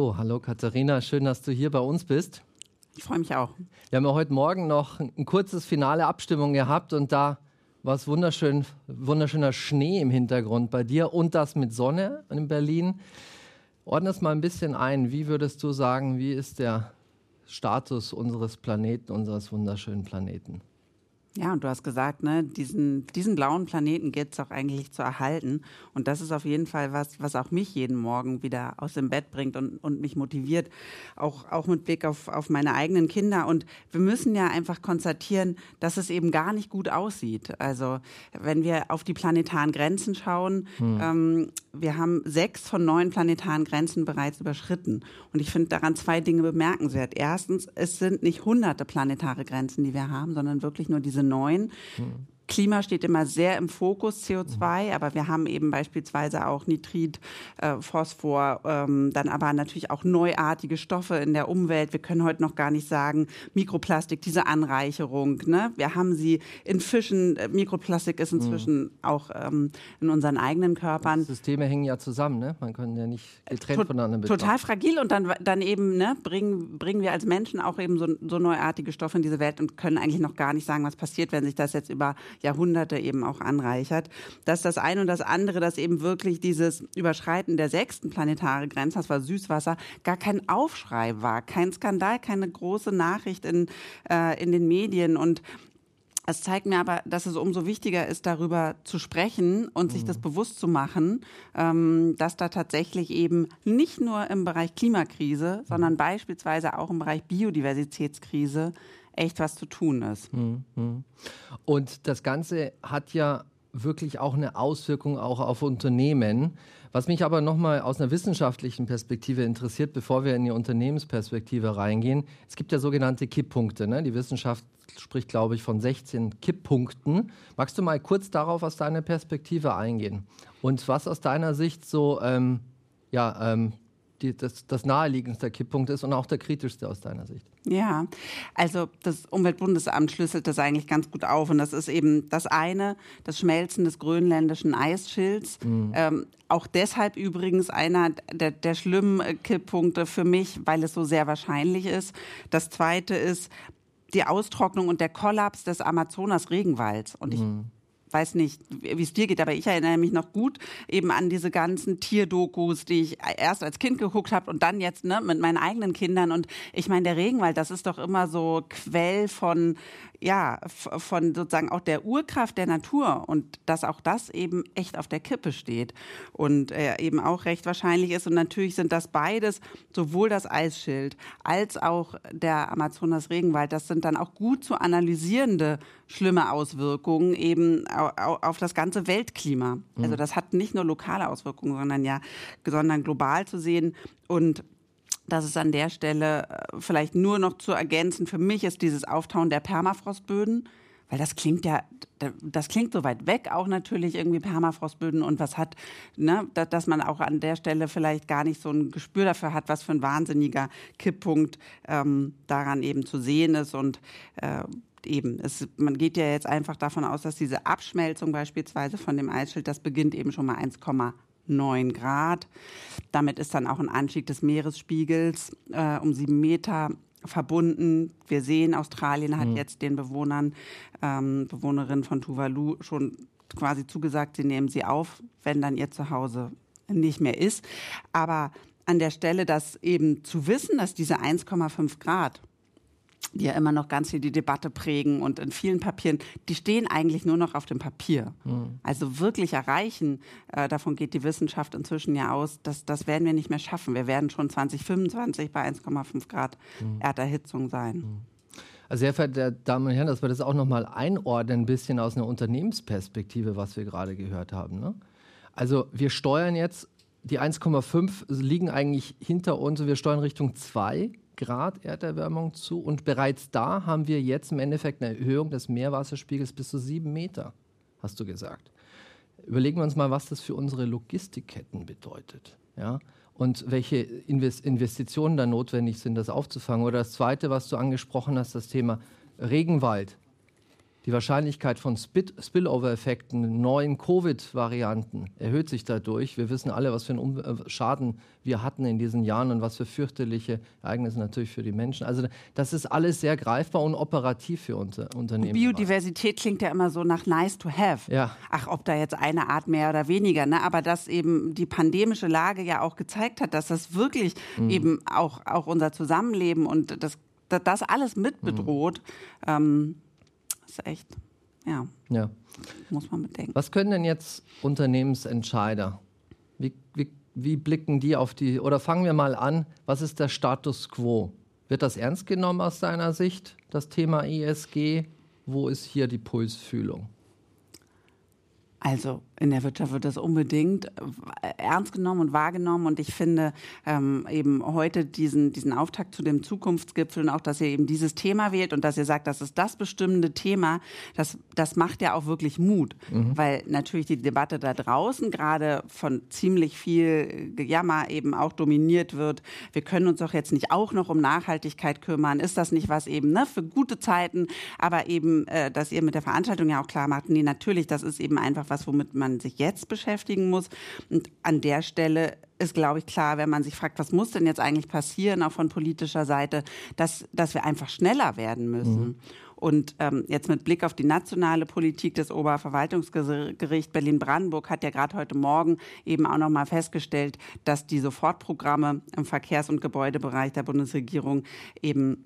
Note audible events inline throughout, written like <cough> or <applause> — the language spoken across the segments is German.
So, hallo Katharina, schön, dass du hier bei uns bist. Ich freue mich auch. Wir haben ja heute Morgen noch ein kurzes finale Abstimmung gehabt und da war es wunderschön, wunderschöner Schnee im Hintergrund bei dir und das mit Sonne in Berlin. Ordne es mal ein bisschen ein. Wie würdest du sagen, wie ist der Status unseres Planeten, unseres wunderschönen Planeten? Ja, und du hast gesagt, ne, diesen, diesen blauen Planeten gilt es auch eigentlich zu erhalten. Und das ist auf jeden Fall was, was auch mich jeden Morgen wieder aus dem Bett bringt und, und mich motiviert, auch, auch mit Blick auf, auf meine eigenen Kinder. Und wir müssen ja einfach konstatieren, dass es eben gar nicht gut aussieht. Also wenn wir auf die planetaren Grenzen schauen, hm. ähm, wir haben sechs von neun planetaren Grenzen bereits überschritten. Und ich finde daran zwei Dinge bemerkenswert. Erstens, es sind nicht hunderte planetare Grenzen, die wir haben, sondern wirklich nur diese diese neuen. Mhm. Klima steht immer sehr im Fokus, CO2, mhm. aber wir haben eben beispielsweise auch Nitrit, äh, Phosphor, ähm, dann aber natürlich auch neuartige Stoffe in der Umwelt. Wir können heute noch gar nicht sagen, Mikroplastik, diese Anreicherung. Ne? Wir haben sie in Fischen. Äh, Mikroplastik ist inzwischen mhm. auch ähm, in unseren eigenen Körpern. Die Systeme hängen ja zusammen, ne? Man kann ja nicht getrennt to voneinander betrachten. Total fragil und dann, dann eben ne, bringen, bringen wir als Menschen auch eben so, so neuartige Stoffe in diese Welt und können eigentlich noch gar nicht sagen, was passiert, wenn sich das jetzt über Jahrhunderte eben auch anreichert. Dass das eine und das andere, dass eben wirklich dieses Überschreiten der sechsten planetare Grenze, das war Süßwasser, gar kein Aufschrei war, kein Skandal, keine große Nachricht in, äh, in den Medien und es zeigt mir aber, dass es umso wichtiger ist, darüber zu sprechen und sich das mhm. bewusst zu machen, ähm, dass da tatsächlich eben nicht nur im Bereich Klimakrise, sondern mhm. beispielsweise auch im Bereich Biodiversitätskrise echt was zu tun ist. Mhm. Und das Ganze hat ja wirklich auch eine Auswirkung auch auf Unternehmen. Was mich aber nochmal aus einer wissenschaftlichen Perspektive interessiert, bevor wir in die Unternehmensperspektive reingehen, es gibt ja sogenannte Kipppunkte. Ne? Die Wissenschaft spricht, glaube ich, von 16 Kipppunkten. Magst du mal kurz darauf aus deiner Perspektive eingehen? Und was aus deiner Sicht so ähm, ja, ähm, die, das, das naheliegendste Kipppunkt ist und auch der kritischste aus deiner Sicht. Ja, also das Umweltbundesamt schlüsselt das eigentlich ganz gut auf. Und das ist eben das eine, das Schmelzen des grönländischen Eisschilds. Mhm. Ähm, auch deshalb übrigens einer der, der schlimmen Kipppunkte für mich, weil es so sehr wahrscheinlich ist. Das zweite ist die Austrocknung und der Kollaps des Amazonas-Regenwalds. Und ich mhm weiß nicht, wie es dir geht, aber ich erinnere mich noch gut eben an diese ganzen Tierdokus, die ich erst als Kind geguckt habe und dann jetzt ne, mit meinen eigenen Kindern. Und ich meine, der Regenwald, das ist doch immer so Quell von ja, von sozusagen auch der Urkraft der Natur und dass auch das eben echt auf der Kippe steht und äh, eben auch recht wahrscheinlich ist. Und natürlich sind das beides, sowohl das Eisschild als auch der Amazonas-Regenwald, das sind dann auch gut zu analysierende schlimme Auswirkungen eben auf das ganze Weltklima. Mhm. Also das hat nicht nur lokale Auswirkungen, sondern ja, sondern global zu sehen und das ist an der Stelle äh, vielleicht nur noch zu ergänzen. Für mich ist dieses Auftauen der Permafrostböden, weil das klingt ja, das klingt so weit weg, auch natürlich irgendwie Permafrostböden und was hat, ne, dass man auch an der Stelle vielleicht gar nicht so ein Gespür dafür hat, was für ein wahnsinniger Kipppunkt ähm, daran eben zu sehen ist und äh, eben, es, man geht ja jetzt einfach davon aus, dass diese Abschmelzung beispielsweise von dem Eisschild, das beginnt eben schon mal 1, 9 Grad. Damit ist dann auch ein Anstieg des Meeresspiegels äh, um sieben Meter verbunden. Wir sehen, Australien hat mhm. jetzt den Bewohnern, ähm, Bewohnerinnen von Tuvalu schon quasi zugesagt, sie nehmen sie auf, wenn dann ihr Zuhause nicht mehr ist. Aber an der Stelle, dass eben zu wissen, dass diese 1,5 Grad die ja immer noch ganz viel die Debatte prägen und in vielen Papieren, die stehen eigentlich nur noch auf dem Papier. Mhm. Also wirklich erreichen, äh, davon geht die Wissenschaft inzwischen ja aus, dass das werden wir nicht mehr schaffen. Wir werden schon 2025 bei 1,5 Grad mhm. Erderhitzung sein. Mhm. Also sehr verehrte Damen und Herren, dass wir das auch nochmal einordnen, ein bisschen aus einer Unternehmensperspektive, was wir gerade gehört haben. Ne? Also wir steuern jetzt, die 1,5 liegen eigentlich hinter uns und wir steuern Richtung 2 Grad Erderwärmung zu und bereits da haben wir jetzt im Endeffekt eine Erhöhung des Meerwasserspiegels bis zu sieben Meter, hast du gesagt. Überlegen wir uns mal, was das für unsere Logistikketten bedeutet. Ja? Und welche Investitionen da notwendig sind, das aufzufangen. Oder das Zweite, was du angesprochen hast, das Thema Regenwald. Die Wahrscheinlichkeit von Spillover-Effekten, neuen Covid-Varianten erhöht sich dadurch. Wir wissen alle, was für einen äh, Schaden wir hatten in diesen Jahren und was für fürchterliche Ereignisse natürlich für die Menschen. Also das ist alles sehr greifbar und operativ für unser Unternehmen. Biodiversität klingt ja immer so nach nice to have. Ja. Ach, ob da jetzt eine Art mehr oder weniger. Ne? Aber dass eben die pandemische Lage ja auch gezeigt hat, dass das wirklich mhm. eben auch, auch unser Zusammenleben und das, das alles mit bedroht. Mhm. Ähm, ist echt, ja. ja. Muss man bedenken. Was können denn jetzt Unternehmensentscheider? Wie, wie, wie blicken die auf die, oder fangen wir mal an, was ist der Status quo? Wird das ernst genommen aus deiner Sicht, das Thema ESG? Wo ist hier die Pulsfühlung? Also in der Wirtschaft wird das unbedingt äh, ernst genommen und wahrgenommen. Und ich finde ähm, eben heute diesen, diesen Auftakt zu dem Zukunftsgipfel und auch, dass ihr eben dieses Thema wählt und dass ihr sagt, das ist das bestimmende Thema, das, das macht ja auch wirklich Mut. Mhm. Weil natürlich die Debatte da draußen gerade von ziemlich viel Gejammer eben auch dominiert wird. Wir können uns doch jetzt nicht auch noch um Nachhaltigkeit kümmern. Ist das nicht was eben ne, für gute Zeiten? Aber eben, äh, dass ihr mit der Veranstaltung ja auch klar macht, nee, natürlich, das ist eben einfach was, womit man sich jetzt beschäftigen muss. Und an der Stelle ist, glaube ich, klar, wenn man sich fragt, was muss denn jetzt eigentlich passieren, auch von politischer Seite, dass, dass wir einfach schneller werden müssen. Mhm. Und ähm, jetzt mit Blick auf die nationale Politik, das Oberverwaltungsgericht Berlin-Brandenburg hat ja gerade heute Morgen eben auch noch mal festgestellt, dass die Sofortprogramme im Verkehrs- und Gebäudebereich der Bundesregierung eben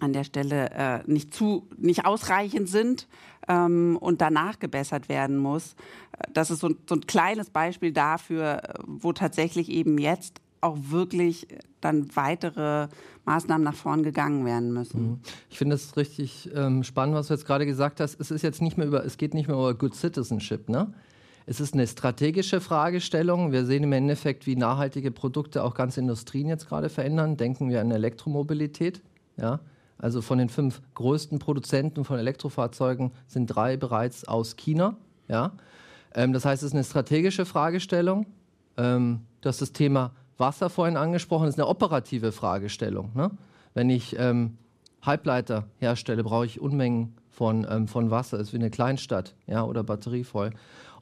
an der Stelle äh, nicht zu nicht ausreichend sind ähm, und danach gebessert werden muss. Das ist so, so ein kleines Beispiel dafür, wo tatsächlich eben jetzt auch wirklich dann weitere Maßnahmen nach vorn gegangen werden müssen. Mhm. Ich finde es richtig ähm, spannend, was du jetzt gerade gesagt hast. Es ist jetzt nicht mehr über, es geht nicht mehr über Good Citizenship, ne? Es ist eine strategische Fragestellung. Wir sehen im Endeffekt, wie nachhaltige Produkte auch ganze Industrien jetzt gerade verändern. Denken wir an Elektromobilität. Ja? Also von den fünf größten Produzenten von Elektrofahrzeugen sind drei bereits aus China. Ja? Ähm, das heißt, es ist eine strategische Fragestellung. Ähm, du hast das Thema Wasser vorhin angesprochen, das ist eine operative Fragestellung. Ne? Wenn ich ähm, Halbleiter herstelle, brauche ich Unmengen von, ähm, von Wasser. Das ist wie eine Kleinstadt ja, oder batterievoll.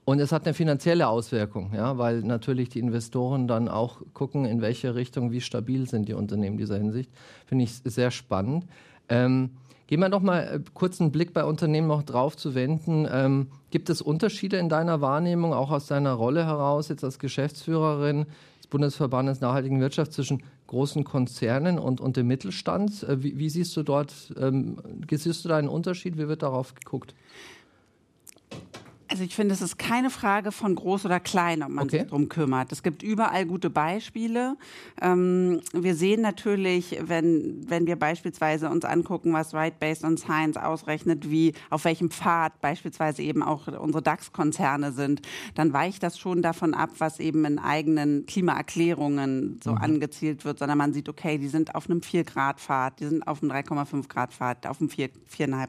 Und es hat eine finanzielle Auswirkung, ja, weil natürlich die Investoren dann auch gucken, in welche Richtung, wie stabil sind die Unternehmen in dieser Hinsicht. Finde ich sehr spannend. Ähm, gehen wir noch mal äh, kurz einen Blick bei Unternehmen noch drauf zu wenden. Ähm, gibt es Unterschiede in deiner Wahrnehmung, auch aus deiner Rolle heraus, jetzt als Geschäftsführerin des Bundesverbandes Nachhaltigen Wirtschaft zwischen großen Konzernen und, und dem Mittelstand? Äh, wie, wie, siehst du dort, ähm, siehst du da einen Unterschied? Wie wird darauf geguckt? Also ich finde, es ist keine Frage von groß oder klein, ob man okay. sich darum kümmert. Es gibt überall gute Beispiele. Ähm, wir sehen natürlich, wenn, wenn wir beispielsweise uns angucken, was Right Based on Science ausrechnet, wie auf welchem Pfad beispielsweise eben auch unsere DAX-Konzerne sind, dann weicht das schon davon ab, was eben in eigenen Klimaerklärungen so mhm. angezielt wird, sondern man sieht, okay, die sind auf einem 4-Grad-Pfad, die sind auf einem 3,5 Grad-Pfad, auf einem 4,5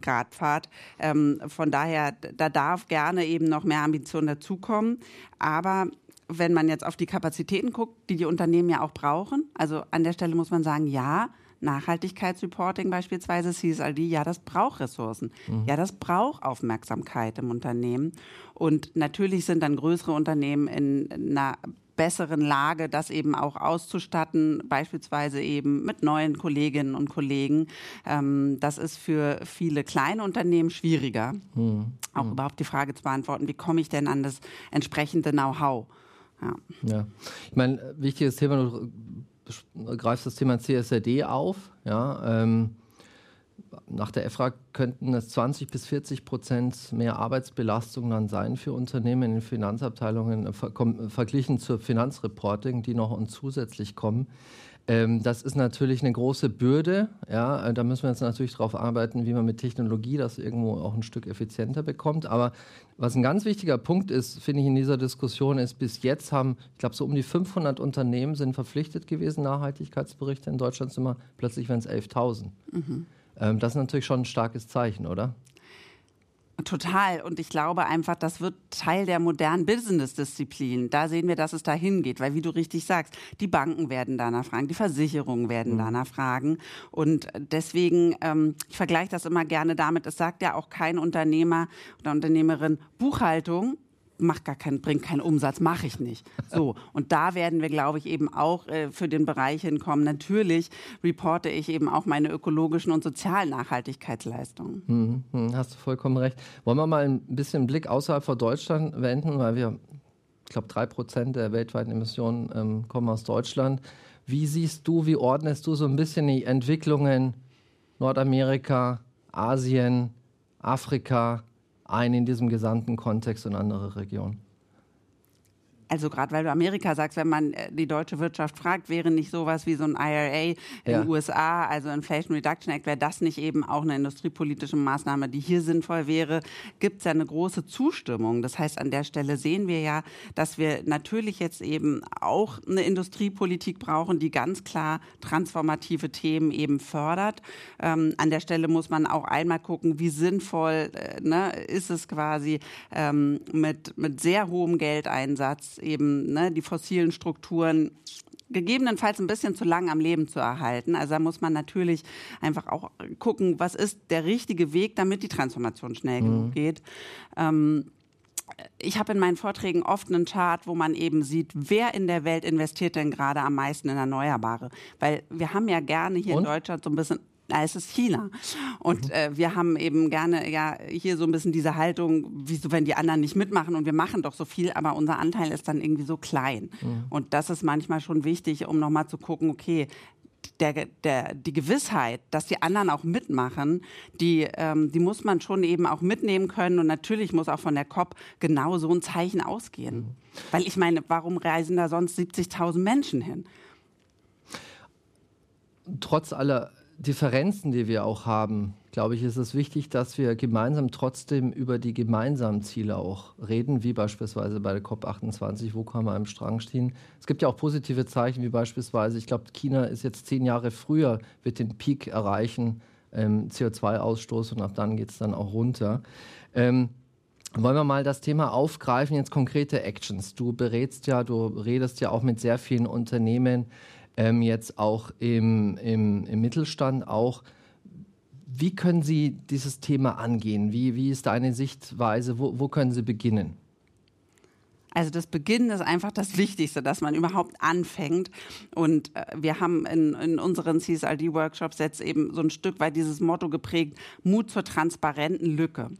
Grad-Pfad. Ähm, von daher, da darf darf gerne eben noch mehr Ambition dazukommen. Aber wenn man jetzt auf die Kapazitäten guckt, die die Unternehmen ja auch brauchen, also an der Stelle muss man sagen, ja, Nachhaltigkeitsreporting beispielsweise, CSRD, ja, das braucht Ressourcen. Mhm. Ja, das braucht Aufmerksamkeit im Unternehmen. Und natürlich sind dann größere Unternehmen in einer besseren Lage, das eben auch auszustatten, beispielsweise eben mit neuen Kolleginnen und Kollegen. Ähm, das ist für viele kleine Unternehmen schwieriger, mhm. auch mhm. überhaupt die Frage zu beantworten, wie komme ich denn an das entsprechende Know-how? Ja. ja. Ich meine, wichtiges Thema, du greifst das Thema CSRD auf. Ja, ähm, nach der EFRA könnten es 20 bis 40 Prozent mehr Arbeitsbelastung dann sein für Unternehmen in Finanzabteilungen äh, ver verglichen zur Finanzreporting, die noch und zusätzlich kommen. Ähm, das ist natürlich eine große Bürde. Ja, äh, da müssen wir jetzt natürlich darauf arbeiten, wie man mit Technologie das irgendwo auch ein Stück effizienter bekommt. Aber was ein ganz wichtiger Punkt ist, finde ich in dieser Diskussion, ist, bis jetzt haben, ich glaube, so um die 500 Unternehmen sind verpflichtet gewesen, Nachhaltigkeitsberichte. In Deutschland sind wir plötzlich, wenn es 11.000. Mhm. Ähm, das ist natürlich schon ein starkes Zeichen, oder? Total. Und ich glaube einfach, das wird Teil der modernen Business-Disziplin. Da sehen wir, dass es dahin geht. Weil, wie du richtig sagst, die Banken werden danach fragen, die Versicherungen werden mhm. danach fragen. Und deswegen, ähm, ich vergleiche das immer gerne damit, es sagt ja auch kein Unternehmer oder Unternehmerin, Buchhaltung macht gar keinen, bringt keinen Umsatz, mache ich nicht. So. Und da werden wir, glaube ich, eben auch äh, für den Bereich hinkommen. Natürlich reporte ich eben auch meine ökologischen und sozialen Nachhaltigkeitsleistungen. Mhm, mhm, hast du vollkommen recht. Wollen wir mal ein bisschen Blick außerhalb von Deutschland wenden, weil wir, ich glaube, drei Prozent der weltweiten Emissionen ähm, kommen aus Deutschland. Wie siehst du, wie ordnest du so ein bisschen die Entwicklungen Nordamerika, Asien, Afrika, ein in diesem gesamten Kontext und andere Regionen? Also gerade weil du Amerika sagst, wenn man äh, die deutsche Wirtschaft fragt, wäre nicht sowas wie so ein IRA in ja. den USA, also Inflation Reduction Act, wäre das nicht eben auch eine industriepolitische Maßnahme, die hier sinnvoll wäre, gibt es ja eine große Zustimmung. Das heißt, an der Stelle sehen wir ja, dass wir natürlich jetzt eben auch eine Industriepolitik brauchen, die ganz klar transformative Themen eben fördert. Ähm, an der Stelle muss man auch einmal gucken, wie sinnvoll äh, ne, ist es quasi ähm, mit, mit sehr hohem Geldeinsatz eben ne, die fossilen Strukturen gegebenenfalls ein bisschen zu lang am Leben zu erhalten. Also da muss man natürlich einfach auch gucken, was ist der richtige Weg, damit die Transformation schnell mhm. genug geht. Ähm, ich habe in meinen Vorträgen oft einen Chart, wo man eben sieht, wer in der Welt investiert denn gerade am meisten in Erneuerbare. Weil wir haben ja gerne hier Und? in Deutschland so ein bisschen na, es ist China. Und mhm. äh, wir haben eben gerne ja hier so ein bisschen diese Haltung, wieso, wenn die anderen nicht mitmachen und wir machen doch so viel, aber unser Anteil ist dann irgendwie so klein. Mhm. Und das ist manchmal schon wichtig, um nochmal zu gucken, okay, der, der, die Gewissheit, dass die anderen auch mitmachen, die, ähm, die muss man schon eben auch mitnehmen können. Und natürlich muss auch von der COP genau so ein Zeichen ausgehen. Mhm. Weil ich meine, warum reisen da sonst 70.000 Menschen hin? Trotz aller Differenzen, die wir auch haben, glaube ich, ist es wichtig, dass wir gemeinsam trotzdem über die gemeinsamen Ziele auch reden, wie beispielsweise bei der COP28, wo kann man am Strang stehen. Es gibt ja auch positive Zeichen, wie beispielsweise, ich glaube, China ist jetzt zehn Jahre früher, wird den Peak erreichen, ähm, CO2-Ausstoß und ab dann geht es dann auch runter. Ähm, wollen wir mal das Thema aufgreifen, jetzt konkrete Actions. Du berätst ja, du redest ja auch mit sehr vielen Unternehmen, ähm, jetzt auch im, im, im Mittelstand auch. Wie können Sie dieses Thema angehen? Wie, wie ist deine Sichtweise? Wo, wo können Sie beginnen? Also das Beginnen ist einfach das Wichtigste, dass man überhaupt anfängt. Und äh, wir haben in, in unseren CSRD-Workshops jetzt eben so ein Stück weit dieses Motto geprägt, Mut zur transparenten Lücke.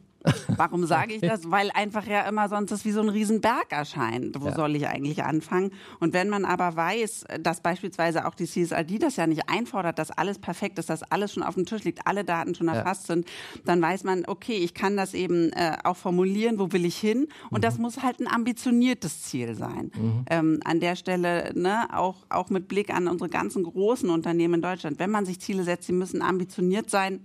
Warum sage ich das? Weil einfach ja immer sonst das wie so ein Riesenberg erscheint. Wo ja. soll ich eigentlich anfangen? Und wenn man aber weiß, dass beispielsweise auch die CSRD das ja nicht einfordert, dass alles perfekt ist, dass alles schon auf dem Tisch liegt, alle Daten schon erfasst ja. sind, dann weiß man, okay, ich kann das eben äh, auch formulieren, wo will ich hin? Und mhm. das muss halt ein ambitioniertes Ziel sein. Mhm. Ähm, an der Stelle ne, auch, auch mit Blick an unsere ganzen großen Unternehmen in Deutschland. Wenn man sich Ziele setzt, sie müssen ambitioniert sein,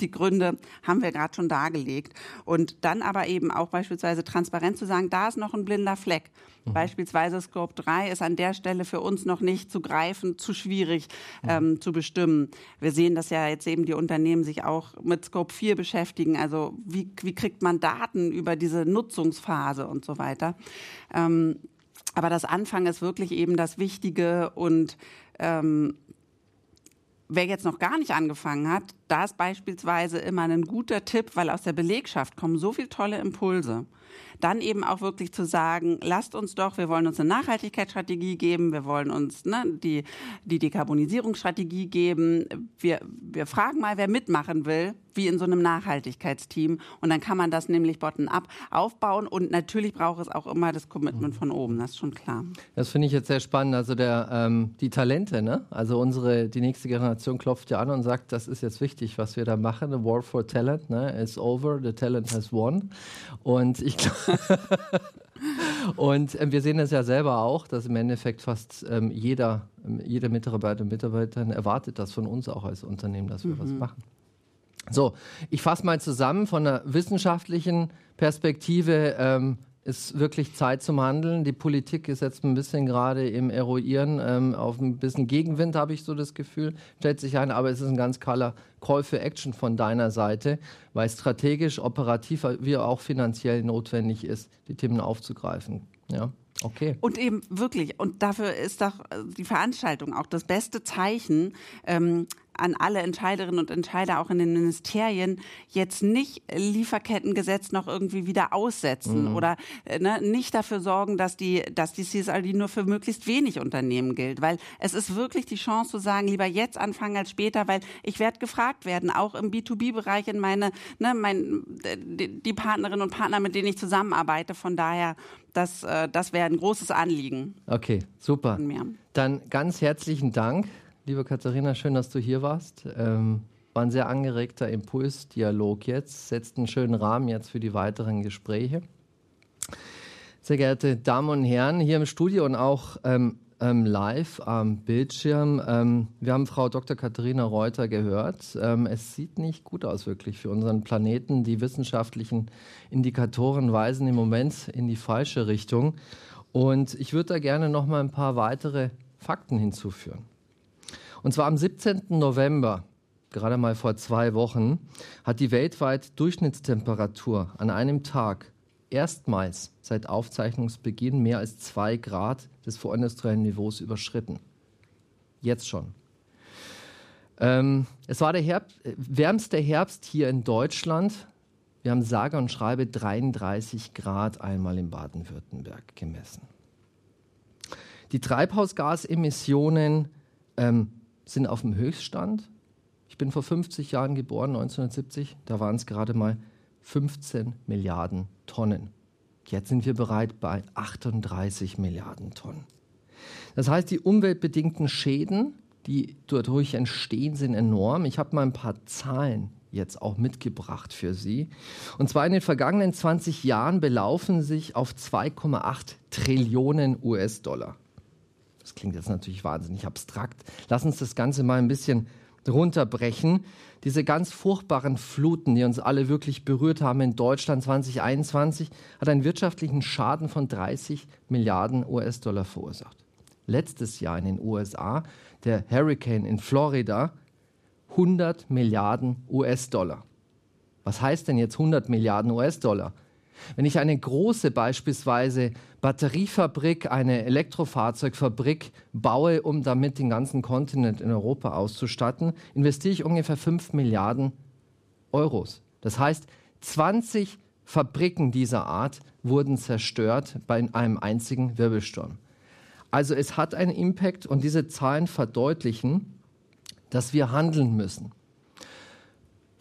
die Gründe haben wir gerade schon dargelegt. Und dann aber eben auch beispielsweise transparent zu sagen, da ist noch ein blinder Fleck. Mhm. Beispielsweise Scope 3 ist an der Stelle für uns noch nicht zu greifen, zu schwierig mhm. ähm, zu bestimmen. Wir sehen, dass ja jetzt eben die Unternehmen sich auch mit Scope 4 beschäftigen. Also wie, wie kriegt man Daten über diese Nutzungsphase und so weiter. Ähm, aber das Anfang ist wirklich eben das Wichtige und ähm, Wer jetzt noch gar nicht angefangen hat, da ist beispielsweise immer ein guter Tipp, weil aus der Belegschaft kommen so viele tolle Impulse dann eben auch wirklich zu sagen, lasst uns doch, wir wollen uns eine Nachhaltigkeitsstrategie geben, wir wollen uns ne, die, die Dekarbonisierungsstrategie geben. Wir, wir fragen mal, wer mitmachen will, wie in so einem Nachhaltigkeitsteam. Und dann kann man das nämlich bottom-up aufbauen. Und natürlich braucht es auch immer das Commitment von oben, das ist schon klar. Das finde ich jetzt sehr spannend. Also der, ähm, die Talente, ne? also unsere, die nächste Generation klopft ja an und sagt, das ist jetzt wichtig, was wir da machen. The War for Talent ne? is over, the talent has won. Und ich <laughs> und äh, wir sehen das ja selber auch, dass im Endeffekt fast ähm, jeder, ähm, jeder Mitarbeiter und Mitarbeiterin erwartet das von uns auch als Unternehmen, dass wir mhm. was machen. So, ich fasse mal zusammen von einer wissenschaftlichen Perspektive. Ähm, ist wirklich Zeit zum Handeln. Die Politik ist jetzt ein bisschen gerade im Eruieren, ähm, auf ein bisschen Gegenwind, habe ich so das Gefühl, stellt sich ein. Aber es ist ein ganz klarer Call for Action von deiner Seite, weil strategisch, operativ wie auch finanziell notwendig ist, die Themen aufzugreifen. Ja. Okay. Und eben wirklich, und dafür ist doch die Veranstaltung auch das beste Zeichen, ähm, an alle Entscheiderinnen und Entscheider auch in den Ministerien jetzt nicht Lieferkettengesetz noch irgendwie wieder aussetzen mhm. oder äh, ne, nicht dafür sorgen, dass die, dass die CSRD nur für möglichst wenig Unternehmen gilt, weil es ist wirklich die Chance zu sagen, lieber jetzt anfangen als später, weil ich werde gefragt werden, auch im B2B-Bereich in meine, ne, mein, die, die Partnerinnen und Partner, mit denen ich zusammenarbeite. Von daher, das, äh, das wäre ein großes Anliegen. Okay, super. Dann ganz herzlichen Dank liebe Katharina, schön, dass du hier warst. Ähm, war ein sehr angeregter Impulsdialog jetzt, setzt einen schönen Rahmen jetzt für die weiteren Gespräche. Sehr geehrte Damen und Herren, hier im Studio und auch ähm, ähm, live am Bildschirm. Ähm, wir haben Frau Dr. Katharina Reuter gehört. Ähm, es sieht nicht gut aus wirklich für unseren Planeten. Die wissenschaftlichen Indikatoren weisen im Moment in die falsche Richtung. Und ich würde da gerne noch mal ein paar weitere Fakten hinzuführen. Und zwar am 17. November, gerade mal vor zwei Wochen, hat die weltweit Durchschnittstemperatur an einem Tag erstmals seit Aufzeichnungsbeginn mehr als zwei Grad des vorindustriellen Niveaus überschritten. Jetzt schon. Ähm, es war der Herbst, äh, wärmste Herbst hier in Deutschland. Wir haben sage und schreibe 33 Grad einmal in Baden-Württemberg gemessen. Die Treibhausgasemissionen ähm, sind auf dem Höchststand. Ich bin vor 50 Jahren geboren, 1970. Da waren es gerade mal 15 Milliarden Tonnen. Jetzt sind wir bereit bei 38 Milliarden Tonnen. Das heißt, die umweltbedingten Schäden, die dadurch entstehen, sind enorm. Ich habe mal ein paar Zahlen jetzt auch mitgebracht für Sie. Und zwar in den vergangenen 20 Jahren belaufen sich auf 2,8 Trillionen US-Dollar. Das klingt jetzt natürlich wahnsinnig abstrakt. Lass uns das Ganze mal ein bisschen runterbrechen. Diese ganz furchtbaren Fluten, die uns alle wirklich berührt haben in Deutschland 2021, hat einen wirtschaftlichen Schaden von 30 Milliarden US-Dollar verursacht. Letztes Jahr in den USA, der Hurricane in Florida, 100 Milliarden US-Dollar. Was heißt denn jetzt 100 Milliarden US-Dollar? Wenn ich eine große beispielsweise Batteriefabrik, eine Elektrofahrzeugfabrik baue, um damit den ganzen Kontinent in Europa auszustatten, investiere ich ungefähr 5 Milliarden Euros. Das heißt, 20 Fabriken dieser Art wurden zerstört bei einem einzigen Wirbelsturm. Also es hat einen Impact und diese Zahlen verdeutlichen, dass wir handeln müssen.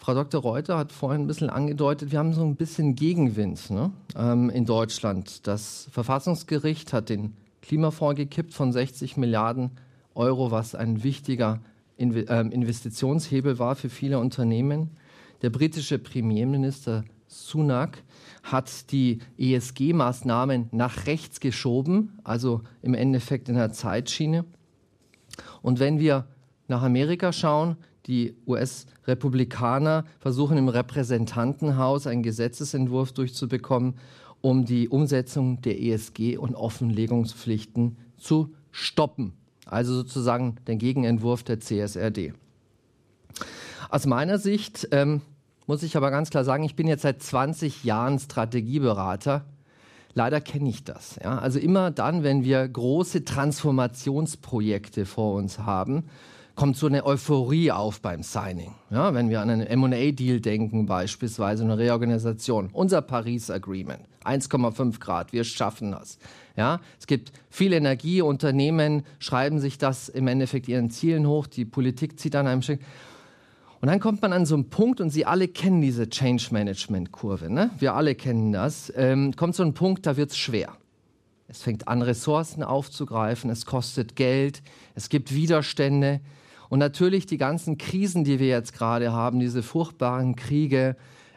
Frau Dr. Reuter hat vorhin ein bisschen angedeutet, wir haben so ein bisschen Gegenwind ne, ähm, in Deutschland. Das Verfassungsgericht hat den Klimafonds gekippt von 60 Milliarden Euro, was ein wichtiger ähm, Investitionshebel war für viele Unternehmen. Der britische Premierminister Sunak hat die ESG-Maßnahmen nach rechts geschoben, also im Endeffekt in der Zeitschiene. Und wenn wir nach Amerika schauen, die US-Republikaner versuchen im Repräsentantenhaus einen Gesetzesentwurf durchzubekommen, um die Umsetzung der ESG und Offenlegungspflichten zu stoppen. Also sozusagen den Gegenentwurf der CSRD. Aus meiner Sicht ähm, muss ich aber ganz klar sagen, ich bin jetzt seit 20 Jahren Strategieberater. Leider kenne ich das. Ja? Also immer dann, wenn wir große Transformationsprojekte vor uns haben, kommt so eine Euphorie auf beim Signing. Ja, wenn wir an einen M&A-Deal denken, beispielsweise eine Reorganisation. Unser Paris Agreement, 1,5 Grad, wir schaffen das. Ja, es gibt viel Energie, Unternehmen schreiben sich das im Endeffekt ihren Zielen hoch, die Politik zieht an einem Stück. Und dann kommt man an so einen Punkt, und Sie alle kennen diese Change-Management-Kurve, ne? wir alle kennen das, ähm, kommt so ein Punkt, da wird es schwer. Es fängt an, Ressourcen aufzugreifen, es kostet Geld, es gibt Widerstände, und natürlich die ganzen Krisen, die wir jetzt gerade haben, diese furchtbaren Kriege,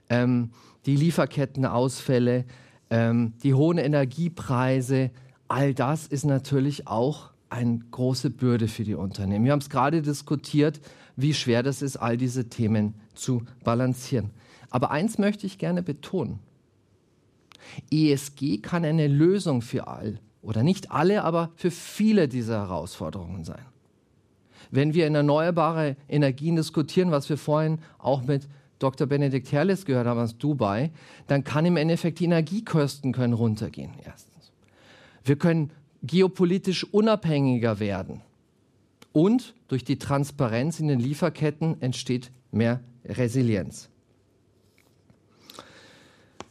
ähm, die Lieferkettenausfälle, ähm, die hohen Energiepreise, all das ist natürlich auch eine große Bürde für die Unternehmen. Wir haben es gerade diskutiert, wie schwer das ist, all diese Themen zu balancieren. Aber eins möchte ich gerne betonen. ESG kann eine Lösung für all oder nicht alle, aber für viele dieser Herausforderungen sein. Wenn wir in erneuerbare Energien diskutieren, was wir vorhin auch mit Dr. Benedikt Herles gehört haben aus Dubai, dann kann im Endeffekt die Energiekosten können runtergehen. Erstens. Wir können geopolitisch unabhängiger werden. Und durch die Transparenz in den Lieferketten entsteht mehr Resilienz.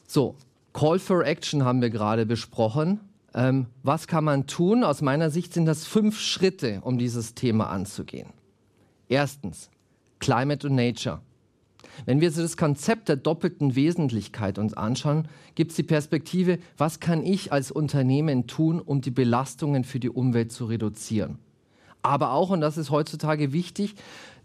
So, Call for Action haben wir gerade besprochen. Ähm, was kann man tun? Aus meiner Sicht sind das fünf Schritte, um dieses Thema anzugehen. Erstens, Climate und Nature. Wenn wir uns das Konzept der doppelten Wesentlichkeit uns anschauen, gibt es die Perspektive, was kann ich als Unternehmen tun, um die Belastungen für die Umwelt zu reduzieren. Aber auch, und das ist heutzutage wichtig,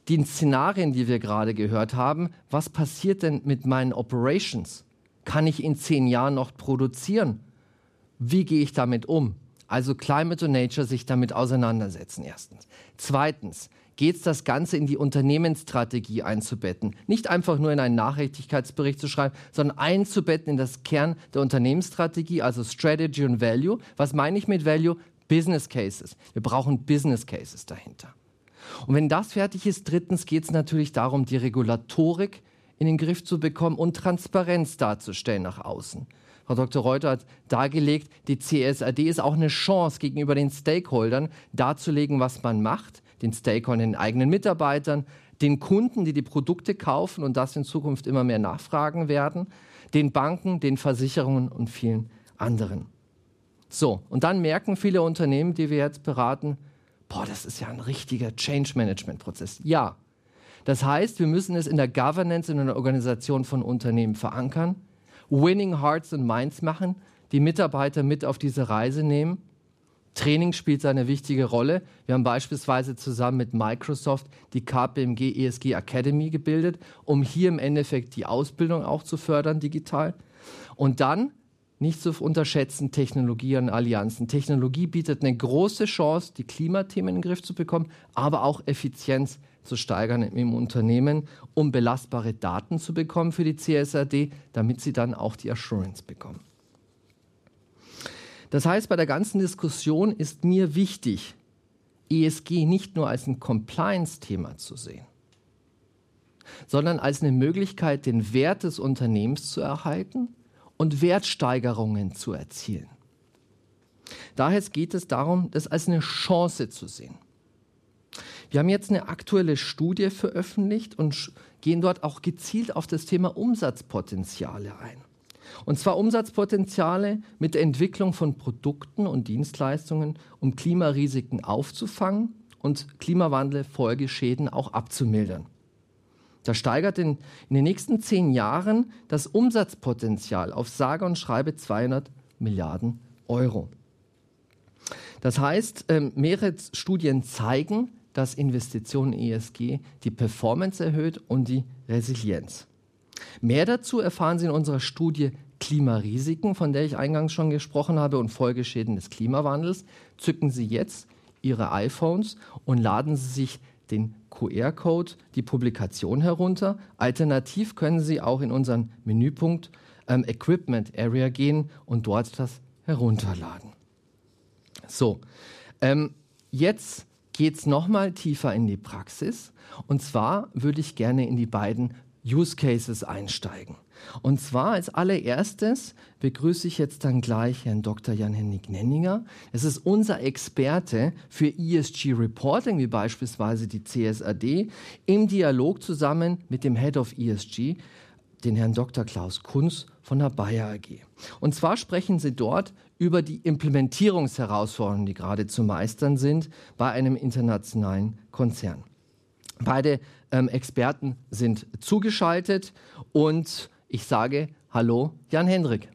die Szenarien, die wir gerade gehört haben, was passiert denn mit meinen Operations? Kann ich in zehn Jahren noch produzieren? Wie gehe ich damit um? Also Climate und Nature sich damit auseinandersetzen erstens. Zweitens geht es das Ganze in die Unternehmensstrategie einzubetten. Nicht einfach nur in einen Nachrichtigkeitsbericht zu schreiben, sondern einzubetten in das Kern der Unternehmensstrategie, also Strategy und Value. Was meine ich mit Value? Business Cases. Wir brauchen Business Cases dahinter. Und wenn das fertig ist, drittens geht es natürlich darum, die Regulatorik in den Griff zu bekommen und Transparenz darzustellen nach außen. Frau Dr. Reuter hat dargelegt, die CSRD ist auch eine Chance gegenüber den Stakeholdern, darzulegen, was man macht, den Stakeholdern, den eigenen Mitarbeitern, den Kunden, die die Produkte kaufen und das in Zukunft immer mehr nachfragen werden, den Banken, den Versicherungen und vielen anderen. So, und dann merken viele Unternehmen, die wir jetzt beraten, boah, das ist ja ein richtiger Change-Management-Prozess. Ja, das heißt, wir müssen es in der Governance, in einer Organisation von Unternehmen verankern, Winning Hearts and Minds machen, die Mitarbeiter mit auf diese Reise nehmen. Training spielt eine wichtige Rolle. Wir haben beispielsweise zusammen mit Microsoft die KPMG ESG Academy gebildet, um hier im Endeffekt die Ausbildung auch zu fördern digital. Und dann nicht zu unterschätzen, Technologie und Allianzen. Technologie bietet eine große Chance, die Klimathemen in den Griff zu bekommen, aber auch Effizienz zu steigern im Unternehmen, um belastbare Daten zu bekommen für die CSRD, damit sie dann auch die Assurance bekommen. Das heißt, bei der ganzen Diskussion ist mir wichtig, ESG nicht nur als ein Compliance-Thema zu sehen, sondern als eine Möglichkeit, den Wert des Unternehmens zu erhalten und Wertsteigerungen zu erzielen. Daher geht es darum, das als eine Chance zu sehen. Wir haben jetzt eine aktuelle Studie veröffentlicht und gehen dort auch gezielt auf das Thema Umsatzpotenziale ein. Und zwar Umsatzpotenziale mit der Entwicklung von Produkten und Dienstleistungen, um Klimarisiken aufzufangen und Klimawandel-Folgeschäden auch abzumildern. Das steigert in, in den nächsten zehn Jahren das Umsatzpotenzial auf sage und schreibe 200 Milliarden Euro. Das heißt, ähm, mehrere Studien zeigen, dass Investitionen in ESG die Performance erhöht und die Resilienz. Mehr dazu erfahren Sie in unserer Studie Klimarisiken, von der ich eingangs schon gesprochen habe, und Folgeschäden des Klimawandels. Zücken Sie jetzt Ihre iPhones und laden Sie sich den QR-Code, die Publikation herunter. Alternativ können Sie auch in unseren Menüpunkt ähm, Equipment Area gehen und dort das herunterladen. So, ähm, jetzt geht es nochmal tiefer in die Praxis. Und zwar würde ich gerne in die beiden Use Cases einsteigen. Und zwar als allererstes begrüße ich jetzt dann gleich Herrn Dr. Jan-Henning Nenninger. Es ist unser Experte für ESG Reporting, wie beispielsweise die CSRD, im Dialog zusammen mit dem Head of ESG, den Herrn Dr. Klaus Kunz von der Bayer AG. Und zwar sprechen Sie dort über die Implementierungsherausforderungen, die gerade zu meistern sind bei einem internationalen Konzern. Beide ähm, Experten sind zugeschaltet und ich sage Hallo, Jan Hendrik.